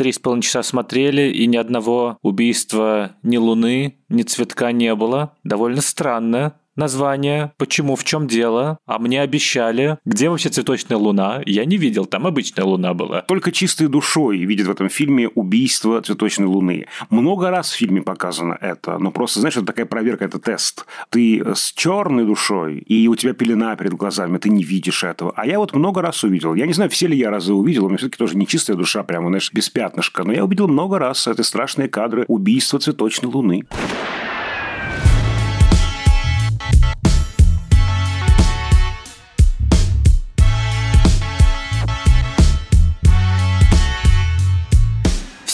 три с половиной часа смотрели, и ни одного убийства ни Луны, ни цветка не было. Довольно странно название, почему, в чем дело, а мне обещали, где вообще цветочная луна, я не видел, там обычная луна была. Только чистой душой видят в этом фильме убийство цветочной луны. Много раз в фильме показано это, но просто, знаешь, это такая проверка, это тест. Ты с черной душой, и у тебя пелена перед глазами, ты не видишь этого. А я вот много раз увидел. Я не знаю, все ли я разы увидел, у меня все-таки тоже не чистая душа, прямо, знаешь, без пятнышка, но я увидел много раз эти страшные кадры убийства цветочной луны.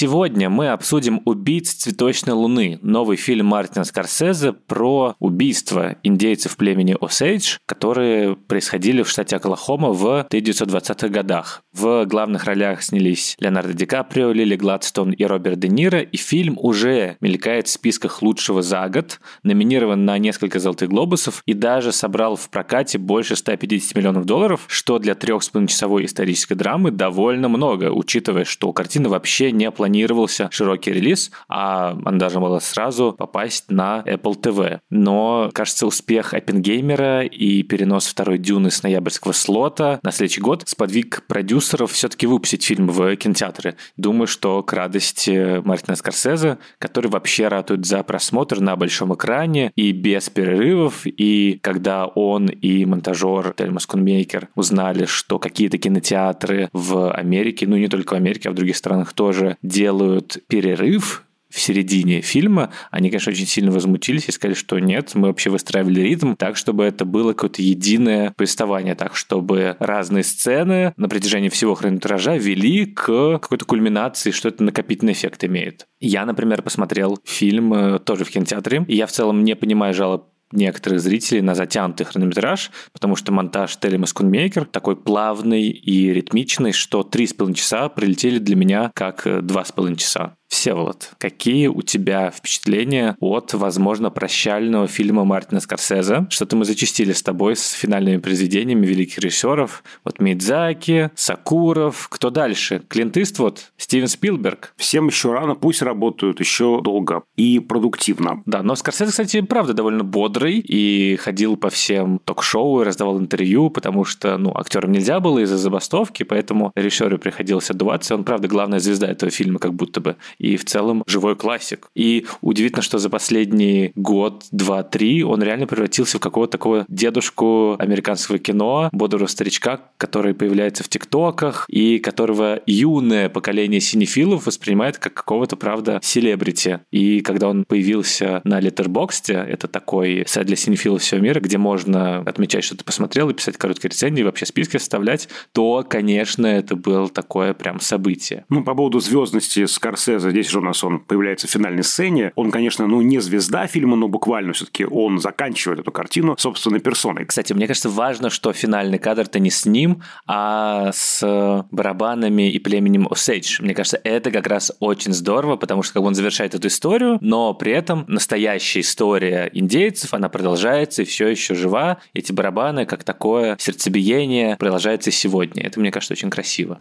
Сегодня мы обсудим «Убийц цветочной луны», новый фильм Мартина Скорсезе про убийство индейцев племени Осейдж, которые происходили в штате Оклахома в 1920-х годах. В главных ролях снялись Леонардо Ди Каприо, Лили Гладстон и Роберт Де Ниро, и фильм уже мелькает в списках лучшего за год, номинирован на несколько «Золотых глобусов» и даже собрал в прокате больше 150 миллионов долларов, что для трех с исторической драмы довольно много, учитывая, что картина вообще не планировалась планировался широкий релиз, а она должна была сразу попасть на Apple TV. Но, кажется, успех Оппенгеймера и перенос второй Дюны с ноябрьского слота на следующий год сподвиг продюсеров все-таки выпустить фильм в кинотеатры. Думаю, что к радости Мартина Скорсезе, который вообще ратует за просмотр на большом экране и без перерывов, и когда он и монтажер Тельма Скунмейкер узнали, что какие-то кинотеатры в Америке, ну не только в Америке, а в других странах тоже делают перерыв в середине фильма, они, конечно, очень сильно возмутились и сказали, что нет, мы вообще выстраивали ритм так, чтобы это было какое-то единое повествование, так, чтобы разные сцены на протяжении всего хронометража вели к какой-то кульминации, что это накопительный эффект имеет. Я, например, посмотрел фильм э, тоже в кинотеатре, и я в целом не понимаю жалоб некоторых зрителей на затянутый хронометраж, потому что монтаж Телема Скунмейкер такой плавный и ритмичный, что три с половиной часа прилетели для меня как э, два с половиной часа. Всеволод, какие у тебя впечатления от, возможно, прощального фильма Мартина Скорсезе? Что-то мы зачастили с тобой с финальными произведениями великих режиссеров. Вот Мидзаки, Сакуров, кто дальше? Клинт Иствуд, Стивен Спилберг. Всем еще рано, пусть работают еще долго и продуктивно. Да, но Скорсезе, кстати, правда довольно бодрый и ходил по всем ток-шоу и раздавал интервью, потому что, ну, актерам нельзя было из-за забастовки, поэтому режиссеру приходилось отдуваться. Он, правда, главная звезда этого фильма, как будто бы и в целом живой классик. И удивительно, что за последний год, два, три он реально превратился в какого-то такого дедушку американского кино, бодрого старичка, который появляется в ТикТоках и которого юное поколение синефилов воспринимает как какого-то, правда, селебрити. И когда он появился на Letterboxd, это такой сайт для синефилов всего мира, где можно отмечать, что ты посмотрел и писать короткие рецензии, вообще списки составлять, то, конечно, это было такое прям событие. Ну, по поводу звездности Скорсезе здесь же у нас он появляется в финальной сцене. Он, конечно, ну, не звезда фильма, но буквально все-таки он заканчивает эту картину собственной персоной. Кстати, мне кажется, важно, что финальный кадр-то не с ним, а с барабанами и племенем Осейдж. Мне кажется, это как раз очень здорово, потому что как бы он завершает эту историю, но при этом настоящая история индейцев, она продолжается и все еще жива. Эти барабаны, как такое сердцебиение, продолжается сегодня. Это, мне кажется, очень красиво.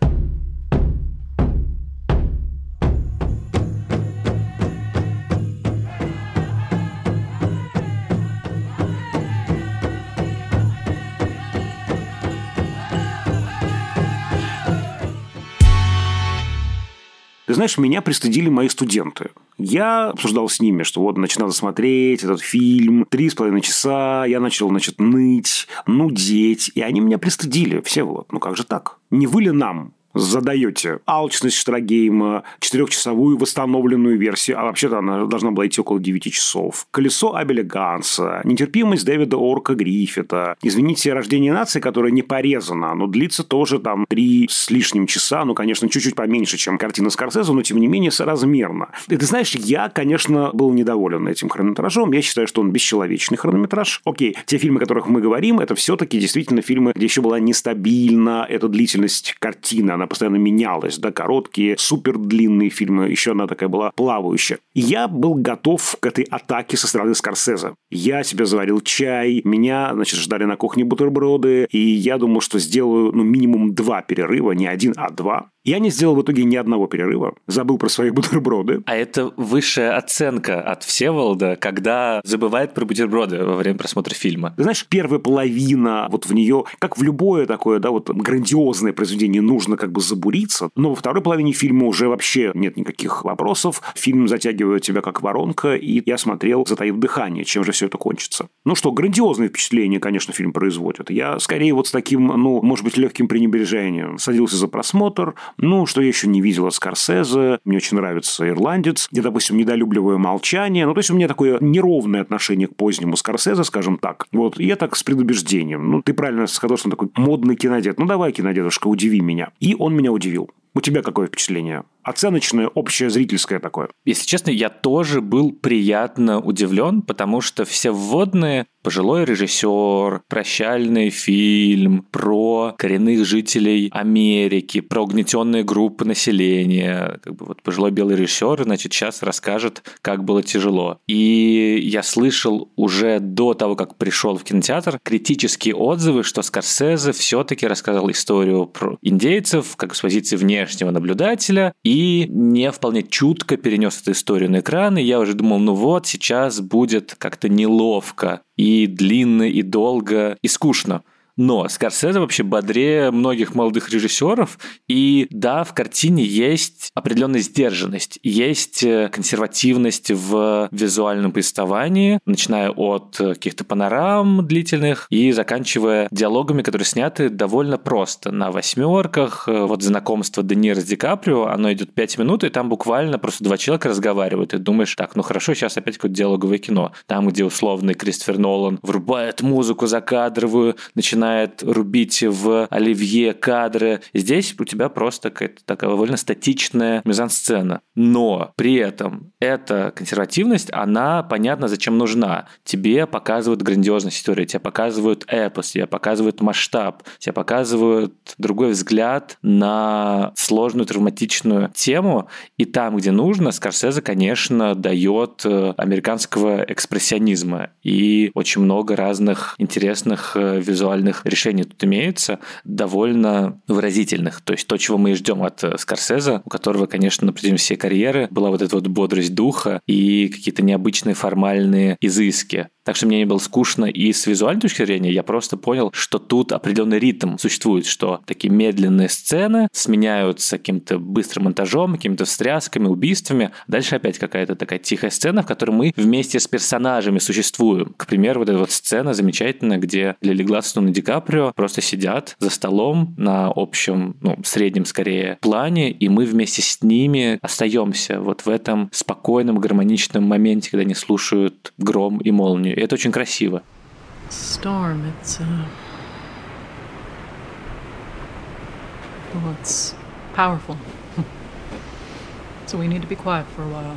Ты знаешь, меня пристыдили мои студенты. Я обсуждал с ними, что вот начинал смотреть этот фильм, три с половиной часа, я начал, значит, ныть, нудеть, и они меня пристыдили. Все вот, ну как же так? Не вы ли нам задаете алчность Штрагейма, четырехчасовую восстановленную версию, а вообще-то она должна была идти около 9 часов, колесо Абеля Ганса, нетерпимость Дэвида Орка Гриффита, извините, рождение нации, которое не порезано, но длится тоже там три с лишним часа, ну, конечно, чуть-чуть поменьше, чем картина Скорсезе, но, тем не менее, соразмерно. И ты знаешь, я, конечно, был недоволен этим хронометражом, я считаю, что он бесчеловечный хронометраж. Окей, те фильмы, о которых мы говорим, это все-таки действительно фильмы, где еще была нестабильна эта длительность картины, она постоянно менялась, да, короткие, супер длинные фильмы, еще она такая была плавающая. Я был готов к этой атаке со стороны Скорсезе. Я себе заварил чай, меня, значит, ждали на кухне бутерброды, и я думал, что сделаю, ну, минимум два перерыва, не один, а два. Я не сделал в итоге ни одного перерыва, забыл про свои бутерброды. А это высшая оценка от Всеволода, когда забывает про бутерброды во время просмотра фильма. Ты знаешь, первая половина, вот в нее, как в любое такое, да, вот грандиозное произведение, нужно как бы забуриться, но во второй половине фильма уже вообще нет никаких вопросов, фильм затягивает тебя как воронка, и я смотрел, затаив дыхание, чем же все это кончится. Ну что, грандиозное впечатление, конечно, фильм производит. Я скорее вот с таким, ну, может быть, легким пренебрежением садился за просмотр, ну, что я еще не видела Скорсезе, мне очень нравится «Ирландец», я, допустим, недолюбливаю «Молчание», ну, то есть у меня такое неровное отношение к позднему Скорсезе, скажем так. Вот, я так с предубеждением. Ну, ты правильно сказал, что он такой модный кинодед. Ну, давай, кинодедушка, удиви меня. И он меня удивил. У тебя какое впечатление? Оценочное, общее, зрительское такое. Если честно, я тоже был приятно удивлен, потому что все вводные пожилой режиссер, прощальный фильм про коренных жителей Америки, про угнетенные группы населения. Как бы вот пожилой белый режиссер, значит, сейчас расскажет, как было тяжело. И я слышал уже до того, как пришел в кинотеатр, критические отзывы, что Скорсезе все-таки рассказал историю про индейцев, как с позиции внешнего наблюдателя, и не вполне чутко перенес эту историю на экран, и я уже думал, ну вот, сейчас будет как-то неловко и длинно, и долго, и скучно. Но Скорсезе вообще бодрее многих молодых режиссеров. И да, в картине есть определенная сдержанность, есть э, консервативность в визуальном повествовании, начиная от каких-то панорам длительных и заканчивая диалогами, которые сняты довольно просто. На восьмерках, э, вот знакомство Де Ниро с Ди Каприо, оно идет пять минут, и там буквально просто два человека разговаривают. И думаешь, так, ну хорошо, сейчас опять какое-то диалоговое кино. Там, где условный Кристофер Нолан врубает музыку закадровую, начинает начинает рубить в оливье кадры. Здесь у тебя просто какая-то такая довольно статичная мизансцена. Но при этом эта консервативность, она понятно, зачем нужна. Тебе показывают грандиозность истории, тебе показывают эпос, тебе показывают масштаб, тебе показывают другой взгляд на сложную травматичную тему. И там, где нужно, Скорсезе, конечно, дает э, американского экспрессионизма и очень много разных интересных э, визуальных разных решений тут имеются, довольно выразительных. То есть то, чего мы и ждем от э, Скорсезе, у которого, конечно, на протяжении всей карьеры была вот эта вот бодрость духа и какие-то необычные формальные изыски. Так что мне не было скучно и с визуальной точки зрения я просто понял, что тут определенный ритм существует, что такие медленные сцены сменяются каким-то быстрым монтажом, какими-то встрясками, убийствами. Дальше опять какая-то такая тихая сцена, в которой мы вместе с персонажами существуем. К примеру, вот эта вот сцена замечательная, где Лили Гладстон Ди Каприо просто сидят за столом на общем, ну, среднем скорее плане, и мы вместе с ними остаемся вот в этом спокойном, гармоничном моменте, когда они слушают гром и молнию. И это очень красиво. Storm, it's, uh... well, it's powerful. so we need to be quiet for a while.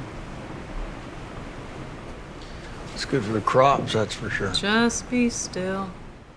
It's good for the crops, that's for sure. Just be still.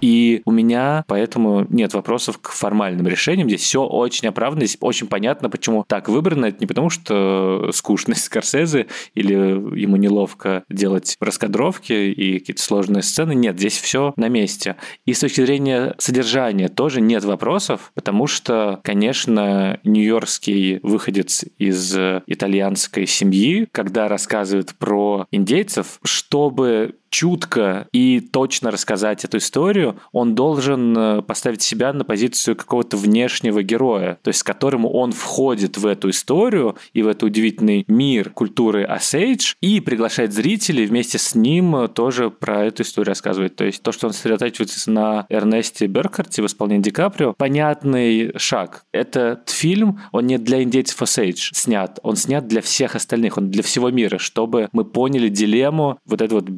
И у меня поэтому нет вопросов к формальным решениям. Здесь все очень оправдано, здесь очень понятно, почему так выбрано. Это не потому, что скучность Скорсезе или ему неловко делать раскадровки и какие-то сложные сцены. Нет, здесь все на месте. И с точки зрения содержания тоже нет вопросов, потому что, конечно, нью-йоркский выходец из итальянской семьи, когда рассказывает про индейцев, чтобы чутко и точно рассказать эту историю, он должен э, поставить себя на позицию какого-то внешнего героя, то есть с которым он входит в эту историю и в этот удивительный мир культуры Осейдж и приглашает зрителей вместе с ним тоже про эту историю рассказывать. То есть то, что он сосредотачивается на Эрнесте Беркарте в исполнении Ди Каприо, понятный шаг. Этот фильм, он не для индейцев Осейдж снят, он снят для всех остальных, он для всего мира, чтобы мы поняли дилемму вот этого вот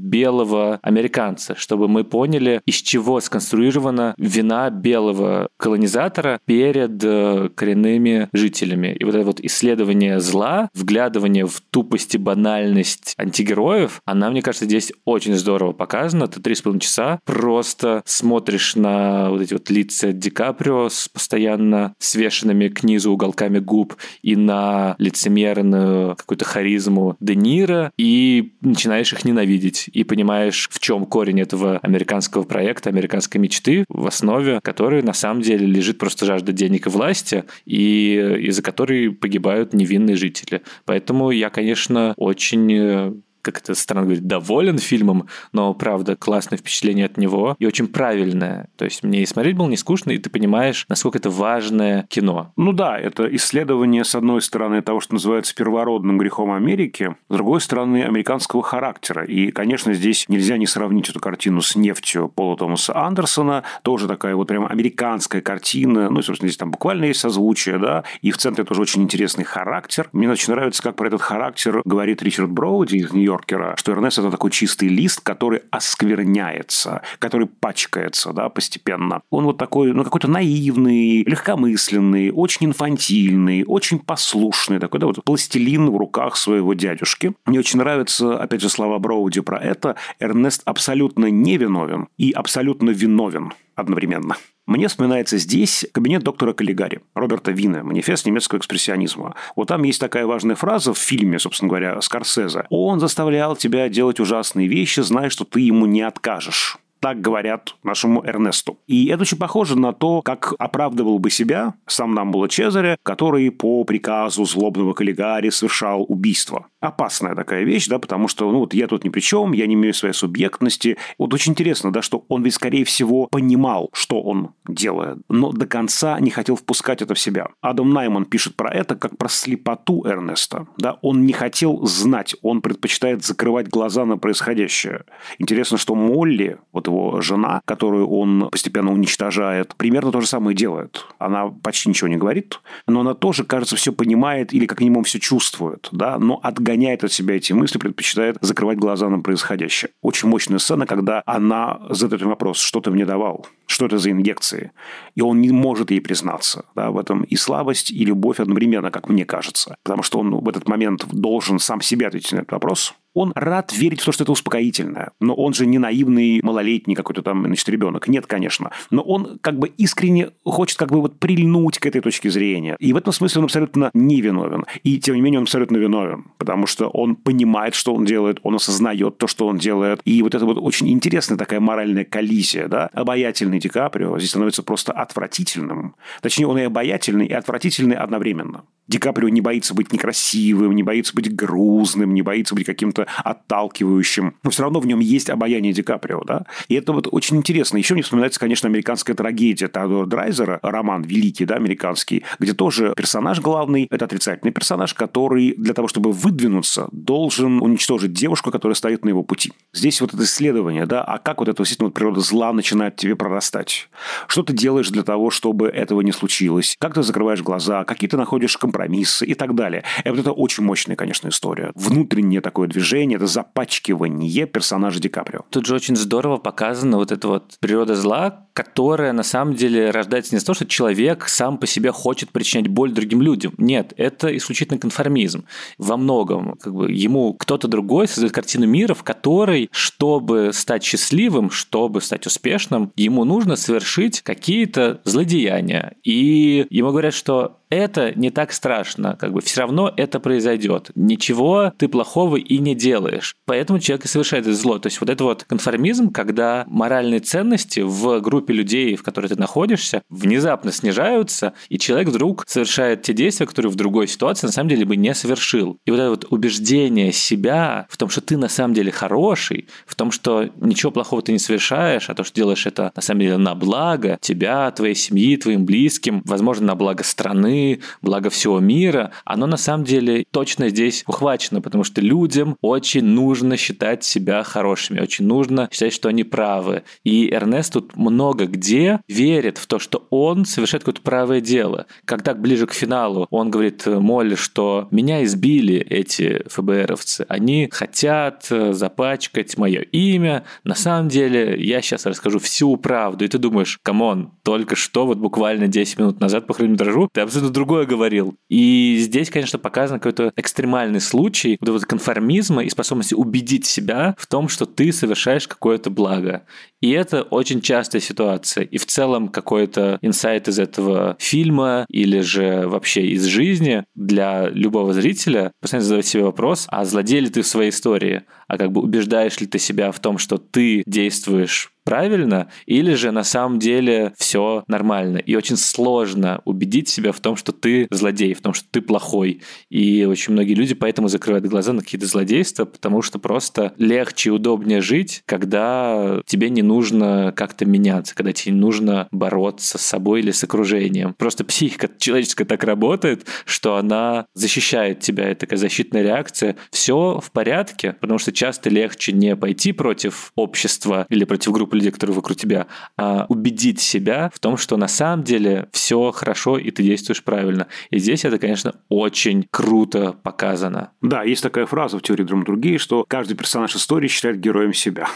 белого американца, чтобы мы поняли, из чего сконструирована вина белого колонизатора перед э, коренными жителями. И вот это вот исследование зла, вглядывание в тупость и банальность антигероев, она, мне кажется, здесь очень здорово показана. Ты три с половиной часа просто смотришь на вот эти вот лица Ди Каприо с постоянно свешенными к низу уголками губ и на лицемерную какую-то харизму Де Ниро, и начинаешь их ненавидеть, и понимаешь, в чем корень этого американского проекта, американской мечты, в основе которой на самом деле лежит просто жажда денег и власти, и из-за которой погибают невинные жители. Поэтому я, конечно, очень э, как это странно говорить, доволен фильмом, но, правда, классное впечатление от него и очень правильное. То есть мне и смотреть было не скучно, и ты понимаешь, насколько это важное кино. Ну да, это исследование, с одной стороны, того, что называется первородным грехом Америки, с другой стороны, американского характера. И, конечно, здесь нельзя не сравнить эту картину с «Нефтью» Пола Томаса Андерсона, тоже такая вот прям американская картина, ну, собственно, здесь там буквально есть созвучие, да, и в центре тоже очень интересный характер. Мне очень нравится, как про этот характер говорит Ричард Броуди из Нью-Йорка, Йоркера, что Эрнест – это такой чистый лист, который оскверняется, который пачкается да, постепенно. Он вот такой, ну, какой-то наивный, легкомысленный, очень инфантильный, очень послушный, такой, да, вот пластилин в руках своего дядюшки. Мне очень нравятся, опять же, слова Броуди про это. Эрнест абсолютно невиновен и абсолютно виновен одновременно. Мне вспоминается здесь кабинет доктора Каллигари, Роберта Вина, манифест немецкого экспрессионизма. Вот там есть такая важная фраза в фильме, собственно говоря, Скорсезе. Он заставлял тебя делать ужасные вещи, зная, что ты ему не откажешь. Так говорят нашему Эрнесту. И это очень похоже на то, как оправдывал бы себя сам Намбула Чезаря, который по приказу злобного Каллигари совершал убийство опасная такая вещь, да, потому что, ну, вот я тут ни при чем, я не имею своей субъектности. Вот очень интересно, да, что он ведь, скорее всего, понимал, что он делает, но до конца не хотел впускать это в себя. Адам Найман пишет про это как про слепоту Эрнеста, да, он не хотел знать, он предпочитает закрывать глаза на происходящее. Интересно, что Молли, вот его жена, которую он постепенно уничтожает, примерно то же самое делает. Она почти ничего не говорит, но она тоже, кажется, все понимает или как минимум все чувствует, да, но от отгоняет от себя эти мысли, предпочитает закрывать глаза на происходящее. Очень мощная сцена, когда она задает вопрос, что ты мне давал? Что это за инъекции? И он не может ей признаться. Да, в этом и слабость, и любовь одновременно, как мне кажется. Потому что он в этот момент должен сам себе ответить на этот вопрос. Он рад верить в то, что это успокоительное. Но он же не наивный малолетний какой-то там, значит, ребенок. Нет, конечно. Но он как бы искренне хочет как бы вот прильнуть к этой точке зрения. И в этом смысле он абсолютно невиновен. И тем не менее он абсолютно виновен. Потому что он понимает, что он делает, он осознает то, что он делает. И вот это вот очень интересная такая моральная коллизия, да. Обаятельный Ди Каприо здесь становится просто отвратительным. Точнее, он и обаятельный, и отвратительный одновременно. Ди Каприо не боится быть некрасивым, не боится быть грузным, не боится быть каким-то отталкивающим. Но все равно в нем есть обаяние Ди Каприо, да? И это вот очень интересно. Еще мне вспоминается, конечно, американская трагедия Теодора Драйзера, роман великий, да, американский, где тоже персонаж главный, это отрицательный персонаж, который для того, чтобы выдвинуться, должен уничтожить девушку, которая стоит на его пути. Здесь вот это исследование, да, а как вот эта действительно вот природа зла начинает тебе прорастать? Что ты делаешь для того, чтобы этого не случилось? Как ты закрываешь глаза? Какие ты находишь компромиссы? Компромиссы и так далее. И вот это очень мощная, конечно, история. Внутреннее такое движение, это запачкивание персонажа Ди Каприо. Тут же очень здорово показана вот эта вот природа зла, которая на самом деле рождается не из того, что человек сам по себе хочет причинять боль другим людям. Нет, это исключительно конформизм. Во многом как бы, ему кто-то другой создает картину мира, в которой, чтобы стать счастливым, чтобы стать успешным, ему нужно совершить какие-то злодеяния. И ему говорят, что это не так страшно, как бы все равно это произойдет. Ничего ты плохого и не делаешь. Поэтому человек и совершает это зло. То есть вот это вот конформизм, когда моральные ценности в группе людей, в которой ты находишься, внезапно снижаются, и человек вдруг совершает те действия, которые в другой ситуации на самом деле бы не совершил. И вот это вот убеждение себя в том, что ты на самом деле хороший, в том, что ничего плохого ты не совершаешь, а то, что делаешь это на самом деле на благо тебя, твоей семьи, твоим близким, возможно, на благо страны, благо всего мира, оно на самом деле точно здесь ухвачено, потому что людям очень нужно считать себя хорошими, очень нужно считать, что они правы. И Эрнест тут много где верит в то, что он совершает какое-то правое дело. Когда ближе к финалу он говорит Молли, что меня избили эти ФБРовцы, они хотят запачкать мое имя, на самом деле я сейчас расскажу всю правду, и ты думаешь, come on, только что, вот буквально 10 минут назад по хронометражу, ты абсолютно другое говорил. И здесь, конечно, показан какой-то экстремальный случай вот этого конформизма и способности убедить себя в том, что ты совершаешь какое-то благо. И это очень частая ситуация. И в целом какой-то инсайт из этого фильма или же вообще из жизни для любого зрителя постоянно задавать себе вопрос, а злодей ли ты в своей истории? А как бы убеждаешь ли ты себя в том, что ты действуешь правильно, или же на самом деле все нормально. И очень сложно убедить себя в том, что ты злодей, в том, что ты плохой. И очень многие люди поэтому закрывают глаза на какие-то злодейства, потому что просто легче и удобнее жить, когда тебе не нужно как-то меняться, когда тебе не нужно бороться с собой или с окружением. Просто психика человеческая так работает, что она защищает тебя, это такая защитная реакция. Все в порядке, потому что часто легче не пойти против общества или против группы людей, которые вокруг тебя, а убедить себя в том, что на самом деле все хорошо и ты действуешь правильно. И здесь это, конечно, очень круто показано. Да, есть такая фраза в теории драматургии, что каждый персонаж истории считает героем себя.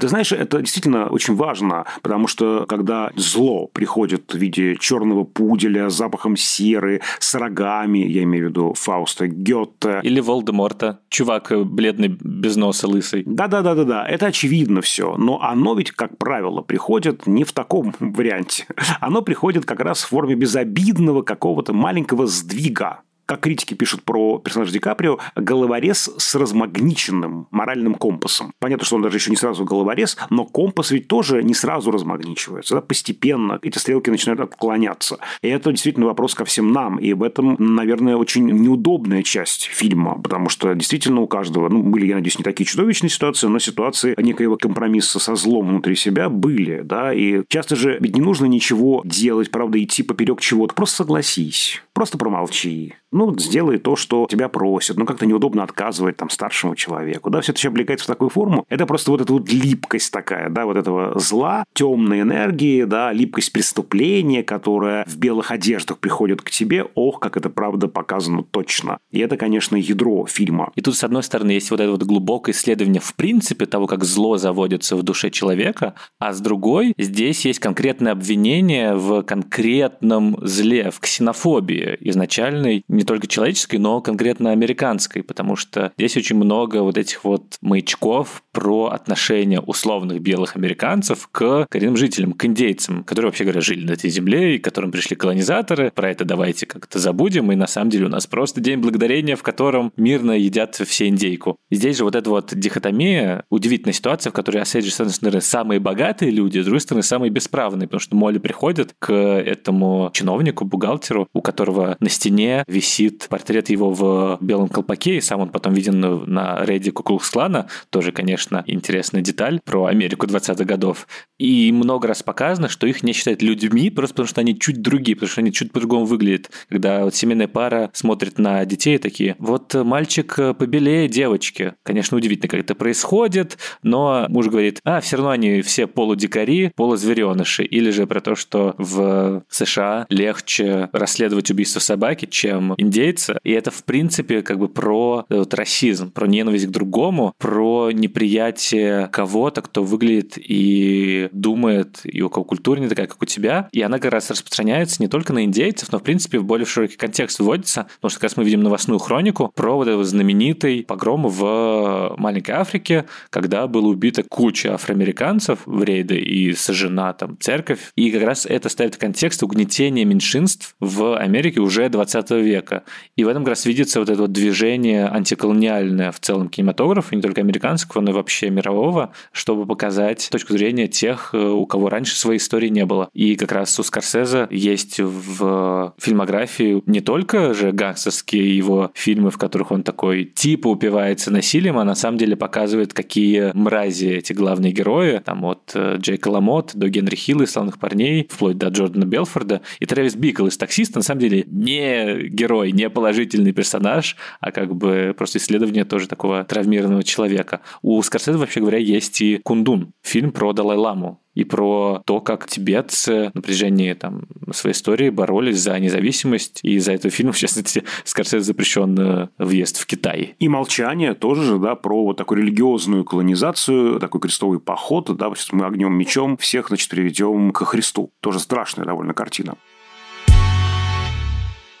Ты знаешь, это действительно очень важно, потому что когда зло приходит в виде черного пуделя запахом серы, с рогами, я имею в виду Фауста, Гетте. Или Волдеморта, чувак бледный, без носа, лысый. Да-да-да-да-да, это очевидно все, но оно ведь, как правило, приходит не в таком варианте. Оно приходит как раз в форме безобидного какого-то маленького сдвига как критики пишут про персонажа Ди Каприо, головорез с размагниченным моральным компасом. Понятно, что он даже еще не сразу головорез, но компас ведь тоже не сразу размагничивается. Да? Постепенно эти стрелки начинают отклоняться. И это действительно вопрос ко всем нам. И в этом, наверное, очень неудобная часть фильма, потому что действительно у каждого, ну, были, я надеюсь, не такие чудовищные ситуации, но ситуации некоего компромисса со злом внутри себя были, да, и часто же ведь не нужно ничего делать, правда, идти поперек чего-то, просто согласись, просто промолчи, ну, сделай то, что тебя просят. Ну, как-то неудобно отказывать там старшему человеку. Да, все это облекается в такую форму. Это просто вот эта вот липкость такая, да, вот этого зла, темной энергии, да, липкость преступления, которая в белых одеждах приходит к тебе. Ох, как это правда показано точно. И это, конечно, ядро фильма. И тут, с одной стороны, есть вот это вот глубокое исследование в принципе того, как зло заводится в душе человека, а с другой, здесь есть конкретное обвинение в конкретном зле, в ксенофобии изначальной, не только человеческой, но конкретно американской, потому что здесь очень много вот этих вот маячков про отношения условных белых американцев к коренным жителям, к индейцам, которые, вообще говоря, жили на этой земле, и которым пришли колонизаторы. Про это давайте как-то забудем, и на самом деле у нас просто день благодарения, в котором мирно едят все индейку. И здесь же вот эта вот дихотомия, удивительная ситуация, в которой Осейджи, с одной стороны, самые богатые люди, с другой стороны, самые бесправные, потому что Молли приходит к этому чиновнику, бухгалтеру, у которого на стене висит висит портрет его в белом колпаке, и сам он потом виден на рейде Куклукс-клана. Тоже, конечно, интересная деталь про Америку 20-х годов. И много раз показано, что их не считают людьми, просто потому что они чуть другие, потому что они чуть по-другому выглядят. Когда вот семейная пара смотрит на детей такие, вот мальчик побелее девочки. Конечно, удивительно, как это происходит, но муж говорит, а, все равно они все полудикари, полузвереныши. Или же про то, что в США легче расследовать убийство собаки, чем индейца. И это, в принципе, как бы про э, вот, расизм, про ненависть к другому, про неприятие кого-то, кто выглядит и думает, и у кого культура не такая, как у тебя. И она как раз распространяется не только на индейцев, но, в принципе, в более широкий контекст вводится, потому что как раз мы видим новостную хронику про вот этот знаменитый погром в маленькой Африке, когда было убито куча афроамериканцев в рейды и сожжена там церковь. И как раз это ставит контекст угнетения меньшинств в Америке уже 20 века человека. И в этом как раз видится вот это вот движение антиколониальное в целом кинематографа, не только американского, но и вообще мирового, чтобы показать точку зрения тех, у кого раньше своей истории не было. И как раз у Скорсезе есть в фильмографии не только же гангстерские его фильмы, в которых он такой типа упивается насилием, а на самом деле показывает, какие мрази эти главные герои, там от э, Джейка Ламот до Генри Хилла из «Славных парней», вплоть до Джордана Белфорда, и Трэвис Бикл из «Таксиста» на самом деле не герой, не положительный персонаж, а как бы просто исследование тоже такого травмированного человека. У Скорсезе, вообще говоря, есть и «Кундун», фильм про Далай-Ламу, и про то, как тибетцы на протяжении там, своей истории боролись за независимость. И из-за этого фильма, в частности, Скорсезе запрещен э, въезд в Китай. И «Молчание» тоже же, да, про вот такую религиозную колонизацию, такой крестовый поход, да, мы огнем мечом всех, значит, приведем к Христу. Тоже страшная довольно картина.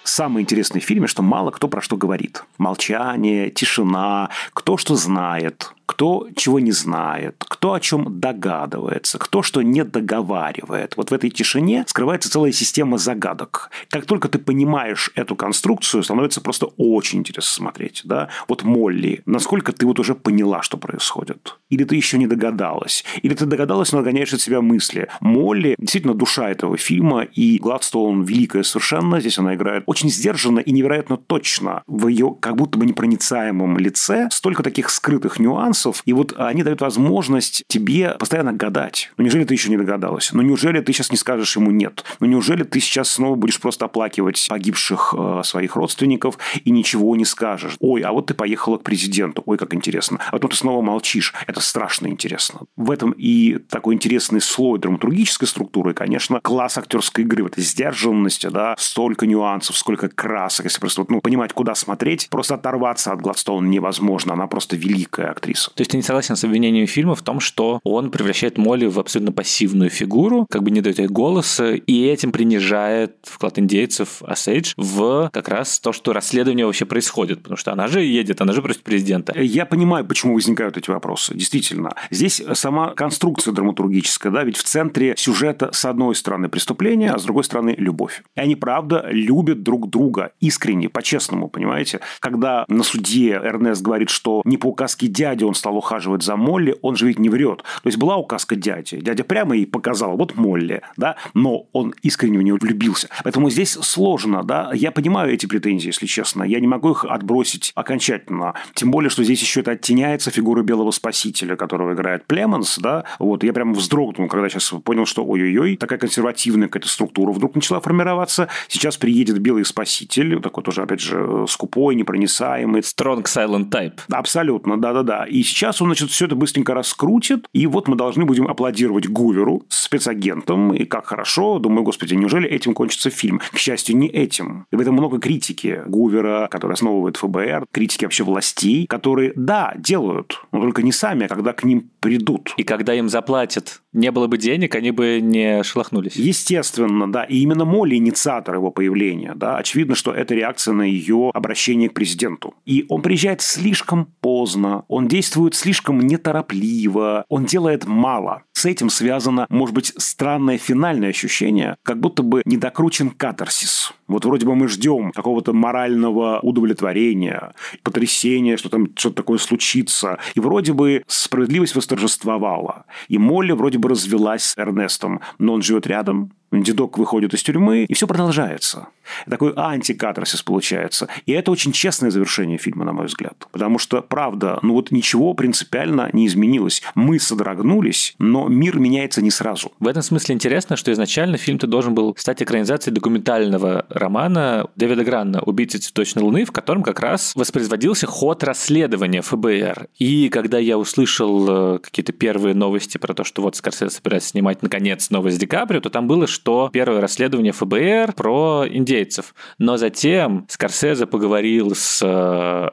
Самое интересное в фильме, что мало кто про что говорит. Молчание, тишина, кто что знает, кто чего не знает, кто о чем догадывается, кто что не договаривает. Вот в этой тишине скрывается целая система загадок. Как только ты понимаешь эту конструкцию, становится просто очень интересно смотреть. Да? Вот Молли, насколько ты вот уже поняла, что происходит? Или ты еще не догадалась? Или ты догадалась, но отгоняешь от себя мысли? Молли действительно душа этого фильма, и Гладстоун великая совершенно. Здесь она играет очень сдержанно и невероятно точно. В ее как будто бы непроницаемом лице столько таких скрытых нюансов, нюансов, и вот они дают возможность тебе постоянно гадать. Ну, неужели ты еще не догадалась? Ну, неужели ты сейчас не скажешь ему «нет»? Ну, неужели ты сейчас снова будешь просто оплакивать погибших э, своих родственников и ничего не скажешь? Ой, а вот ты поехала к президенту. Ой, как интересно. А потом ты снова молчишь. Это страшно интересно. В этом и такой интересный слой драматургической структуры, конечно, класс актерской игры, вот этой сдержанности, да, столько нюансов, сколько красок, если просто ну, понимать, куда смотреть, просто оторваться от Гладстоуна невозможно. Она просто великая актриса. То есть ты не согласен с обвинением фильма в том, что он превращает Молли в абсолютно пассивную фигуру, как бы не дает ей голоса, и этим принижает вклад индейцев Осейдж в как раз то, что расследование вообще происходит, потому что она же едет, она же просит президента. Я понимаю, почему возникают эти вопросы. Действительно. Здесь сама конструкция драматургическая, да, ведь в центре сюжета с одной стороны преступление, а с другой стороны любовь. И они, правда, любят друг друга искренне, по-честному, понимаете? Когда на суде Эрнест говорит, что не по указке дяди он стал ухаживать за Молли, он же ведь не врет. То есть была указка дяди. Дядя прямо ей показал, вот Молли, да, но он искренне в нее влюбился. Поэтому здесь сложно, да. Я понимаю эти претензии, если честно. Я не могу их отбросить окончательно. Тем более, что здесь еще это оттеняется фигура белого спасителя, которого играет Племенс, да. Вот я прямо вздрогнул, когда сейчас понял, что ой-ой-ой, такая консервативная какая-то структура вдруг начала формироваться. Сейчас приедет белый спаситель, такой тоже, опять же, скупой, непроницаемый. Strong silent type. Абсолютно, да-да-да. И сейчас он, значит, все это быстренько раскрутит, и вот мы должны будем аплодировать Гуверу, спецагентом, и как хорошо. Думаю, господи, неужели этим кончится фильм? К счастью, не этим. И в этом много критики Гувера, который основывает ФБР, критики вообще властей, которые, да, делают, но только не сами, а когда к ним придут. И когда им заплатят, не было бы денег, они бы не шелохнулись. Естественно, да. И именно Молли инициатор его появления. Да. Очевидно, что это реакция на ее обращение к президенту. И он приезжает слишком поздно, он действует слишком неторопливо, он делает мало. С этим связано, может быть, странное финальное ощущение, как будто бы недокручен катарсис. Вот вроде бы мы ждем какого-то морального удовлетворения, потрясения, что там что-то такое случится. И вроде бы справедливость восторжествовала. И Молли вроде бы развелась с Эрнестом, но он живет рядом, дедок выходит из тюрьмы, и все продолжается. Такой антикатарсис получается. И это очень честное завершение фильма, на мой взгляд. Потому что, правда, ну вот ничего принципиально не изменилось. Мы содрогнулись, но мир меняется не сразу. В этом смысле интересно, что изначально фильм-то должен был стать экранизацией документального романа Дэвида Гранна «Убийцы цветочной луны», в котором как раз воспроизводился ход расследования ФБР. И когда я услышал э, какие-то первые новости про то, что вот Скорсезе собирается снимать наконец новость Ди Каприо, то там было, что первое расследование ФБР про индейцев. Но затем Скорсезе поговорил с э,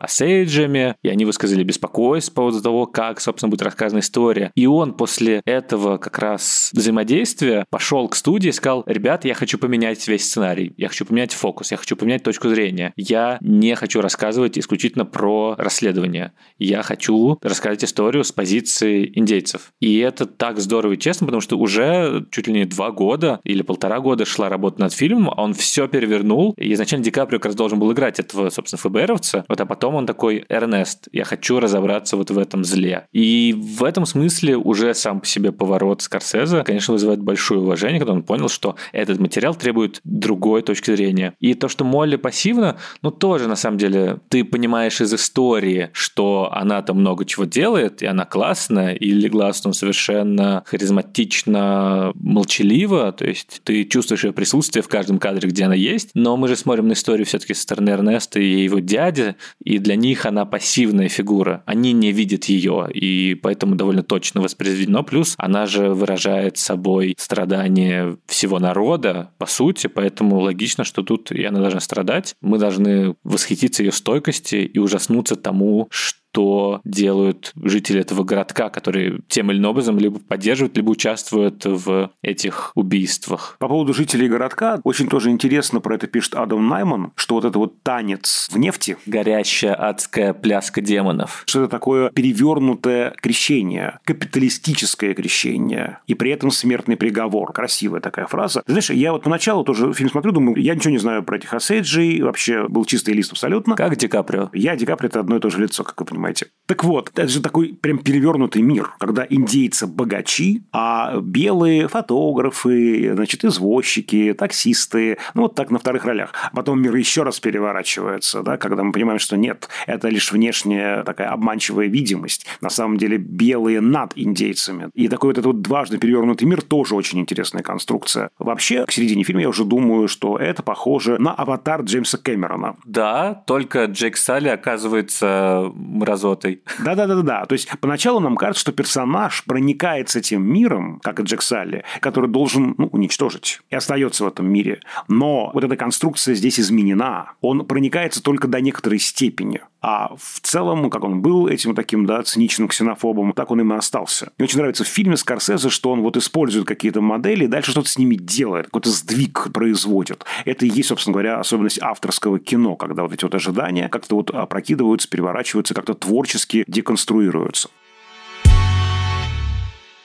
и они высказали беспокойство по поводу того, как, собственно, будет рассказана история. И он после этого как раз взаимодействия пошел к студии и сказал, ребят, я хочу поменять весь сценарий, я хочу поменять фокус, я хочу поменять точку зрения. Я не хочу рассказывать исключительно про расследование. Я хочу рассказать историю с позиции индейцев. И это так здорово и честно, потому что уже чуть ли не два года или полтора года шла работа над фильмом, он все перевернул. И изначально Ди Каприо как раз должен был играть этого, собственно, ФБРовца. Вот, а потом он такой, Эрнест, я хочу разобраться вот в этом зле. И в этом смысле уже сам по себе поворот Скорсезе, конечно, вызывает большое уважение, когда он понял, что этот материал требует другой точки зрения. И то, что Молли пассивно, ну, тоже, на самом деле, ты понимаешь из истории, что она там много чего делает, и она классная, и легла совершенно харизматично, молчаливо, то есть ты чувствуешь ее присутствие в каждом кадре, где она есть, но мы же смотрим на историю все-таки со стороны Эрнеста и его дяди, и для них она пассивная фигура, они не видят ее, и поэтому довольно точно воспроизведено, плюс она же выражает собой страдания всего народа, по сути, поэтому логично, что тут и она должна страдать, мы должны восхититься ее стойкости и ужаснуться тому, что что делают жители этого городка, которые тем или иным образом либо поддерживают, либо участвуют в этих убийствах. По поводу жителей городка, очень тоже интересно про это пишет Адам Найман, что вот это вот танец в нефти. Горящая адская пляска демонов. Что это такое перевернутое крещение, капиталистическое крещение, и при этом смертный приговор. Красивая такая фраза. знаешь, я вот поначалу тоже фильм смотрю, думаю, я ничего не знаю про этих Осейджей, вообще был чистый лист абсолютно. Как Ди Каприо? Я Ди Каприо – это одно и то же лицо, как вы понимаете понимаете. Так вот, это же такой прям перевернутый мир, когда индейцы богачи, а белые фотографы, значит, извозчики, таксисты, ну вот так на вторых ролях. А потом мир еще раз переворачивается, да, когда мы понимаем, что нет, это лишь внешняя такая обманчивая видимость. На самом деле белые над индейцами. И такой вот этот вот дважды перевернутый мир тоже очень интересная конструкция. Вообще, к середине фильма я уже думаю, что это похоже на аватар Джеймса Кэмерона. Да, только Джейк Салли оказывается мразотой. Да-да-да-да. То есть поначалу нам кажется, что персонаж проникается этим миром, как и Джек Салли, который должен ну, уничтожить и остается в этом мире. Но вот эта конструкция здесь изменена. Он проникается только до некоторой степени. А в целом, как он был этим таким, да, циничным ксенофобом, так он им и остался. Мне очень нравится в фильме Скорсезе, что он вот использует какие-то модели и дальше что-то с ними делает, какой-то сдвиг производит. Это и есть, собственно говоря, особенность авторского кино, когда вот эти вот ожидания как-то вот опрокидываются, переворачиваются, как-то творчески деконструируются.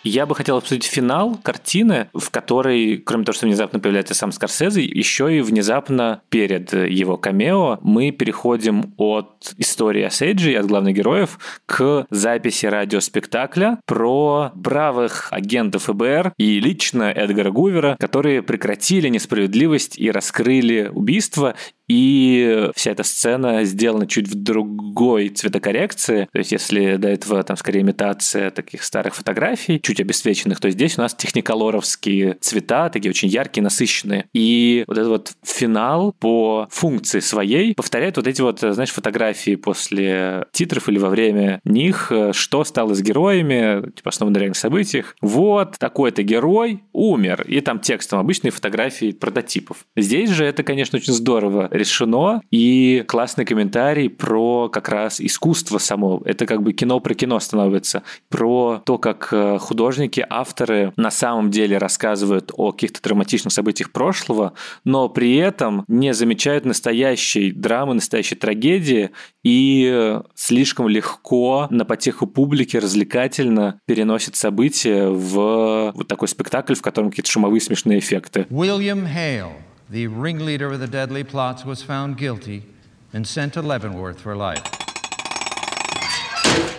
Я бы хотел обсудить финал картины, в которой, кроме того, что внезапно появляется сам Скорсезе, еще и внезапно перед его камео мы переходим от истории о Сейджи, от главных героев, к записи радиоспектакля про бравых агентов ФБР и лично Эдгара Гувера, которые прекратили несправедливость и раскрыли убийство и вся эта сцена сделана чуть в другой цветокоррекции. То есть, если до этого там скорее имитация таких старых фотографий, чуть обесцвеченных, то здесь у нас техниколоровские цвета, такие очень яркие, насыщенные. И вот этот вот финал по функции своей повторяет вот эти вот, знаешь, фотографии после титров или во время них, что стало с героями, типа основано на реальных событиях. Вот такой-то герой умер. И там текстом обычные фотографии прототипов. Здесь же это, конечно, очень здорово решено. И классный комментарий про как раз искусство само. Это как бы кино про кино становится. Про то, как э, художники, авторы на самом деле рассказывают о каких-то драматичных событиях прошлого, но при этом не замечают настоящей драмы, настоящей трагедии и слишком легко на потеху публики развлекательно переносят события в вот такой спектакль, в котором какие-то шумовые смешные эффекты. William Hale the ringleader of the deadly plots, was found guilty and sent to Leavenworth for life.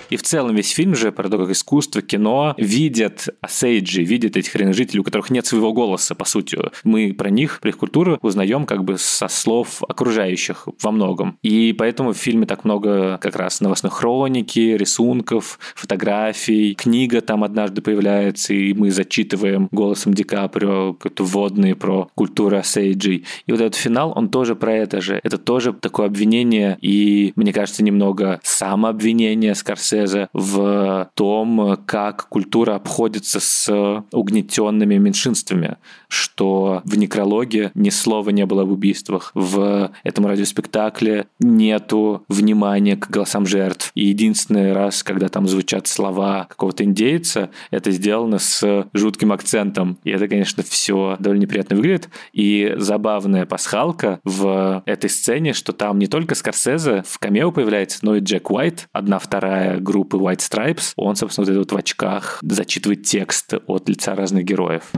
И в целом весь фильм же про то, как искусство, кино видят Осейджи, видят этих жителей, у которых нет своего голоса, по сути. Мы про них, про их культуру узнаем как бы со слов окружающих во многом. И поэтому в фильме так много как раз новостной хроники, рисунков, фотографий. Книга там однажды появляется, и мы зачитываем голосом Ди Каприо какие-то вводные про культуру Осейджи. И вот этот финал, он тоже про это же. Это тоже такое обвинение и, мне кажется, немного самообвинение Скорсезе Скорсезе в том, как культура обходится с угнетенными меньшинствами, что в некрологе ни слова не было об убийствах, в этом радиоспектакле нету внимания к голосам жертв. И единственный раз, когда там звучат слова какого-то индейца, это сделано с жутким акцентом. И это, конечно, все довольно неприятно выглядит. И забавная пасхалка в этой сцене, что там не только Скорсезе в камео появляется, но и Джек Уайт, одна вторая группы White Stripes. Он, собственно, вот этот вот в очках зачитывает текст от лица разных героев.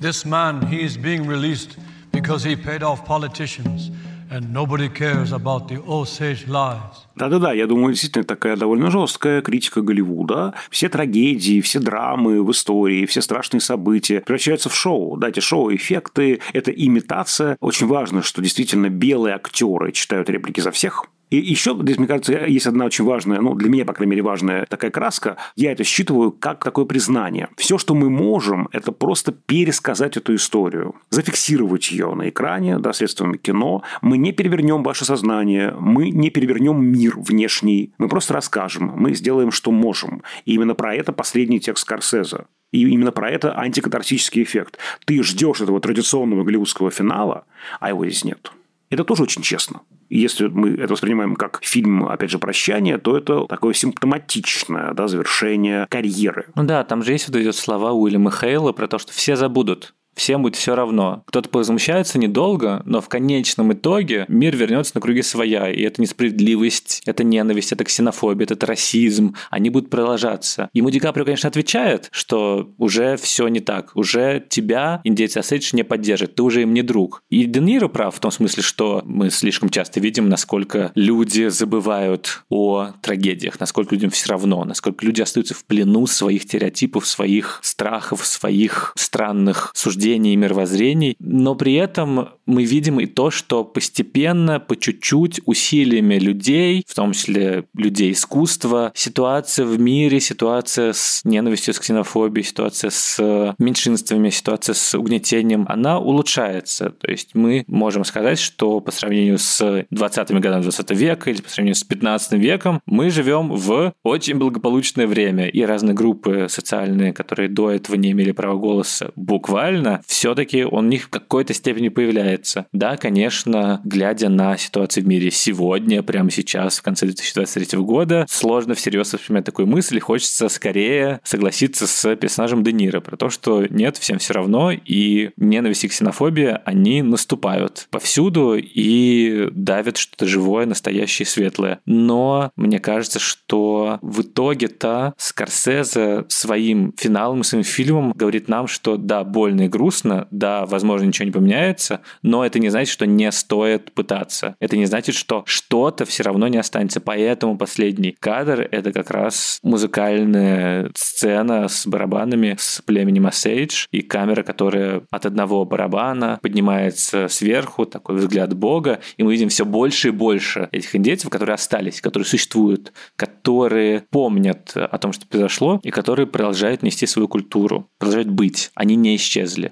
This man, he is being released because he paid off politicians and nobody cares about the Osage lives. Да-да-да, я думаю, действительно такая довольно жесткая критика Голливуда. Все трагедии, все драмы в истории, все страшные события превращаются в шоу. Да, эти шоу-эффекты, это имитация. Очень важно, что действительно белые актеры читают реплики за всех, и еще, здесь, мне кажется, есть одна очень важная, ну, для меня, по крайней мере, важная такая краска. Я это считываю как такое признание. Все, что мы можем, это просто пересказать эту историю, зафиксировать ее на экране, да, средствами кино. Мы не перевернем ваше сознание, мы не перевернем мир внешний, мы просто расскажем, мы сделаем, что можем. И именно про это последний текст Скорсезе. И именно про это антикатарсический эффект. Ты ждешь этого традиционного голливудского финала, а его здесь нет. Это тоже очень честно. Если мы это воспринимаем как фильм, опять же, прощания, то это такое симптоматичное да, завершение карьеры. Ну да, там же есть вот эти слова Уильяма Хейла про то, что все забудут Всем будет все равно. Кто-то возмущается недолго, но в конечном итоге мир вернется на круги своя. И это несправедливость, это ненависть, это ксенофобия, это расизм. Они будут продолжаться. Ему Ди Каприо, конечно, отвечает, что уже все не так. Уже тебя индейцы Осейдж не поддержат. Ты уже им не друг. И Де Ниро прав в том смысле, что мы слишком часто видим, насколько люди забывают о трагедиях, насколько людям все равно, насколько люди остаются в плену своих стереотипов, своих страхов, своих странных суждений суждений и мировоззрений, но при этом мы видим и то, что постепенно, по чуть-чуть, усилиями людей, в том числе людей искусства, ситуация в мире, ситуация с ненавистью, с ксенофобией, ситуация с меньшинствами, ситуация с угнетением, она улучшается. То есть мы можем сказать, что по сравнению с 20-ми годами 20 века или по сравнению с 15 веком мы живем в очень благополучное время. И разные группы социальные, которые до этого не имели права голоса, буквально все-таки он у них в какой-то степени появляется. Да, конечно, глядя на ситуацию в мире сегодня, прямо сейчас, в конце 2023 года, сложно всерьез воспринимать такую мысль, и хочется скорее согласиться с персонажем Де Ниро про то, что нет, всем все равно, и ненависть и ксенофобия, они наступают повсюду и давят что-то живое, настоящее, светлое. Но мне кажется, что в итоге-то Скорсезе своим финалом, своим фильмом говорит нам, что да, больно и грустно, да, возможно, ничего не поменяется, но это не значит, что не стоит пытаться. Это не значит, что что-то все равно не останется. Поэтому последний кадр — это как раз музыкальная сцена с барабанами, с племенем Осейдж, и камера, которая от одного барабана поднимается сверху, такой взгляд Бога, и мы видим все больше и больше этих индейцев, которые остались, которые существуют, которые помнят о том, что произошло, и которые продолжают нести свою культуру, продолжают быть. Они не исчезли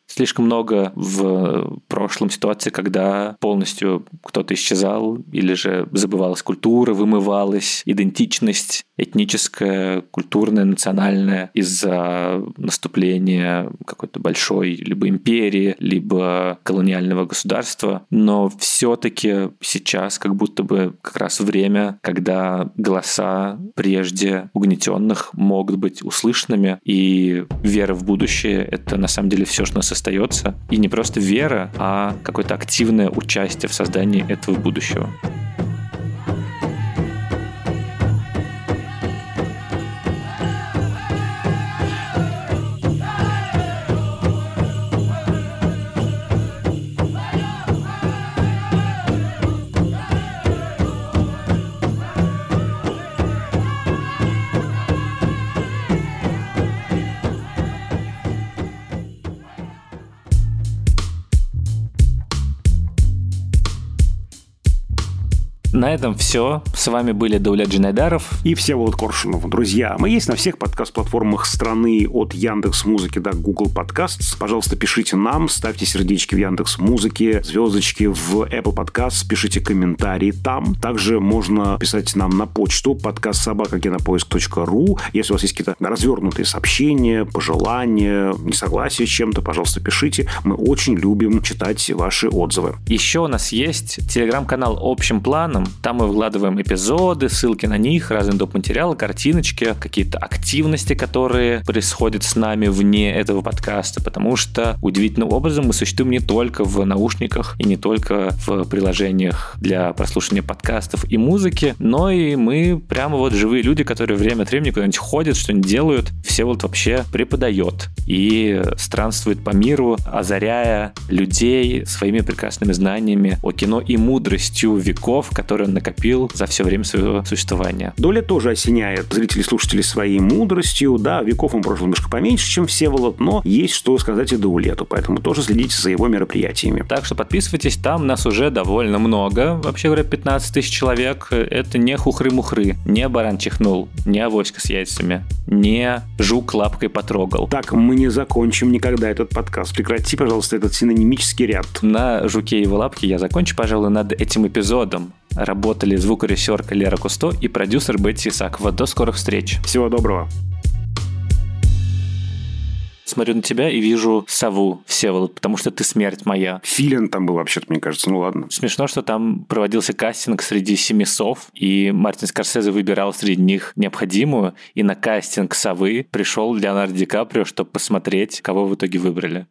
слишком много в прошлом ситуации, когда полностью кто-то исчезал или же забывалась культура, вымывалась идентичность этническая, культурная, национальная из-за наступления какой-то большой либо империи, либо колониального государства. Но все-таки сейчас как будто бы как раз время, когда голоса прежде угнетенных могут быть услышанными, и вера в будущее — это на самом деле все, что нас остается. И не просто вера, а какое-то активное участие в создании этого будущего. На этом все. С вами были Дауля Джинайдаров и Всеволод Коршунов. Друзья, мы есть на всех подкаст-платформах страны от Яндекс Музыки до Google Podcasts. Пожалуйста, пишите нам, ставьте сердечки в Яндекс Музыке, звездочки в Apple Podcasts, пишите комментарии там. Также можно писать нам на почту подкаст собакагенопоиск.ру. Если у вас есть какие-то развернутые сообщения, пожелания, несогласия с чем-то, пожалуйста, пишите. Мы очень любим читать ваши отзывы. Еще у нас есть телеграм-канал общим планом. Там мы выкладываем эпизоды, ссылки на них, разные доп. материалы, картиночки, какие-то активности, которые происходят с нами вне этого подкаста, потому что удивительным образом мы существуем не только в наушниках и не только в приложениях для прослушивания подкастов и музыки, но и мы прямо вот живые люди, которые время от времени куда-нибудь ходят, что-нибудь делают. Все вот вообще преподает и странствует по миру, озаряя людей своими прекрасными знаниями о кино и мудростью веков, которые он накопил за все время своего существования. Доля тоже осеняет зрителей и слушателей своей мудростью. Да, веков он прожил немножко поменьше, чем Всеволод, но есть что сказать и Даулету, поэтому тоже следите за его мероприятиями. Так что подписывайтесь, там нас уже довольно много. Вообще говоря, 15 тысяч человек. Это не хухры-мухры, не баран чихнул, не авоська с яйцами, не жук лапкой потрогал. Так, мы не закончим никогда этот подкаст. Прекрати, пожалуйста, этот синонимический ряд. На жуке и его лапке я закончу, пожалуй, над этим эпизодом. Работали звукорежиссерка Лера Кусто и продюсер Бетти Исакова. До скорых встреч. Всего доброго. Смотрю на тебя и вижу сову, Всеволод, потому что ты смерть моя. Филин там был вообще-то, мне кажется. Ну ладно. Смешно, что там проводился кастинг среди семи сов, и Мартин Скорсезе выбирал среди них необходимую, и на кастинг совы пришел Леонардо Ди Каприо, чтобы посмотреть, кого в итоге выбрали.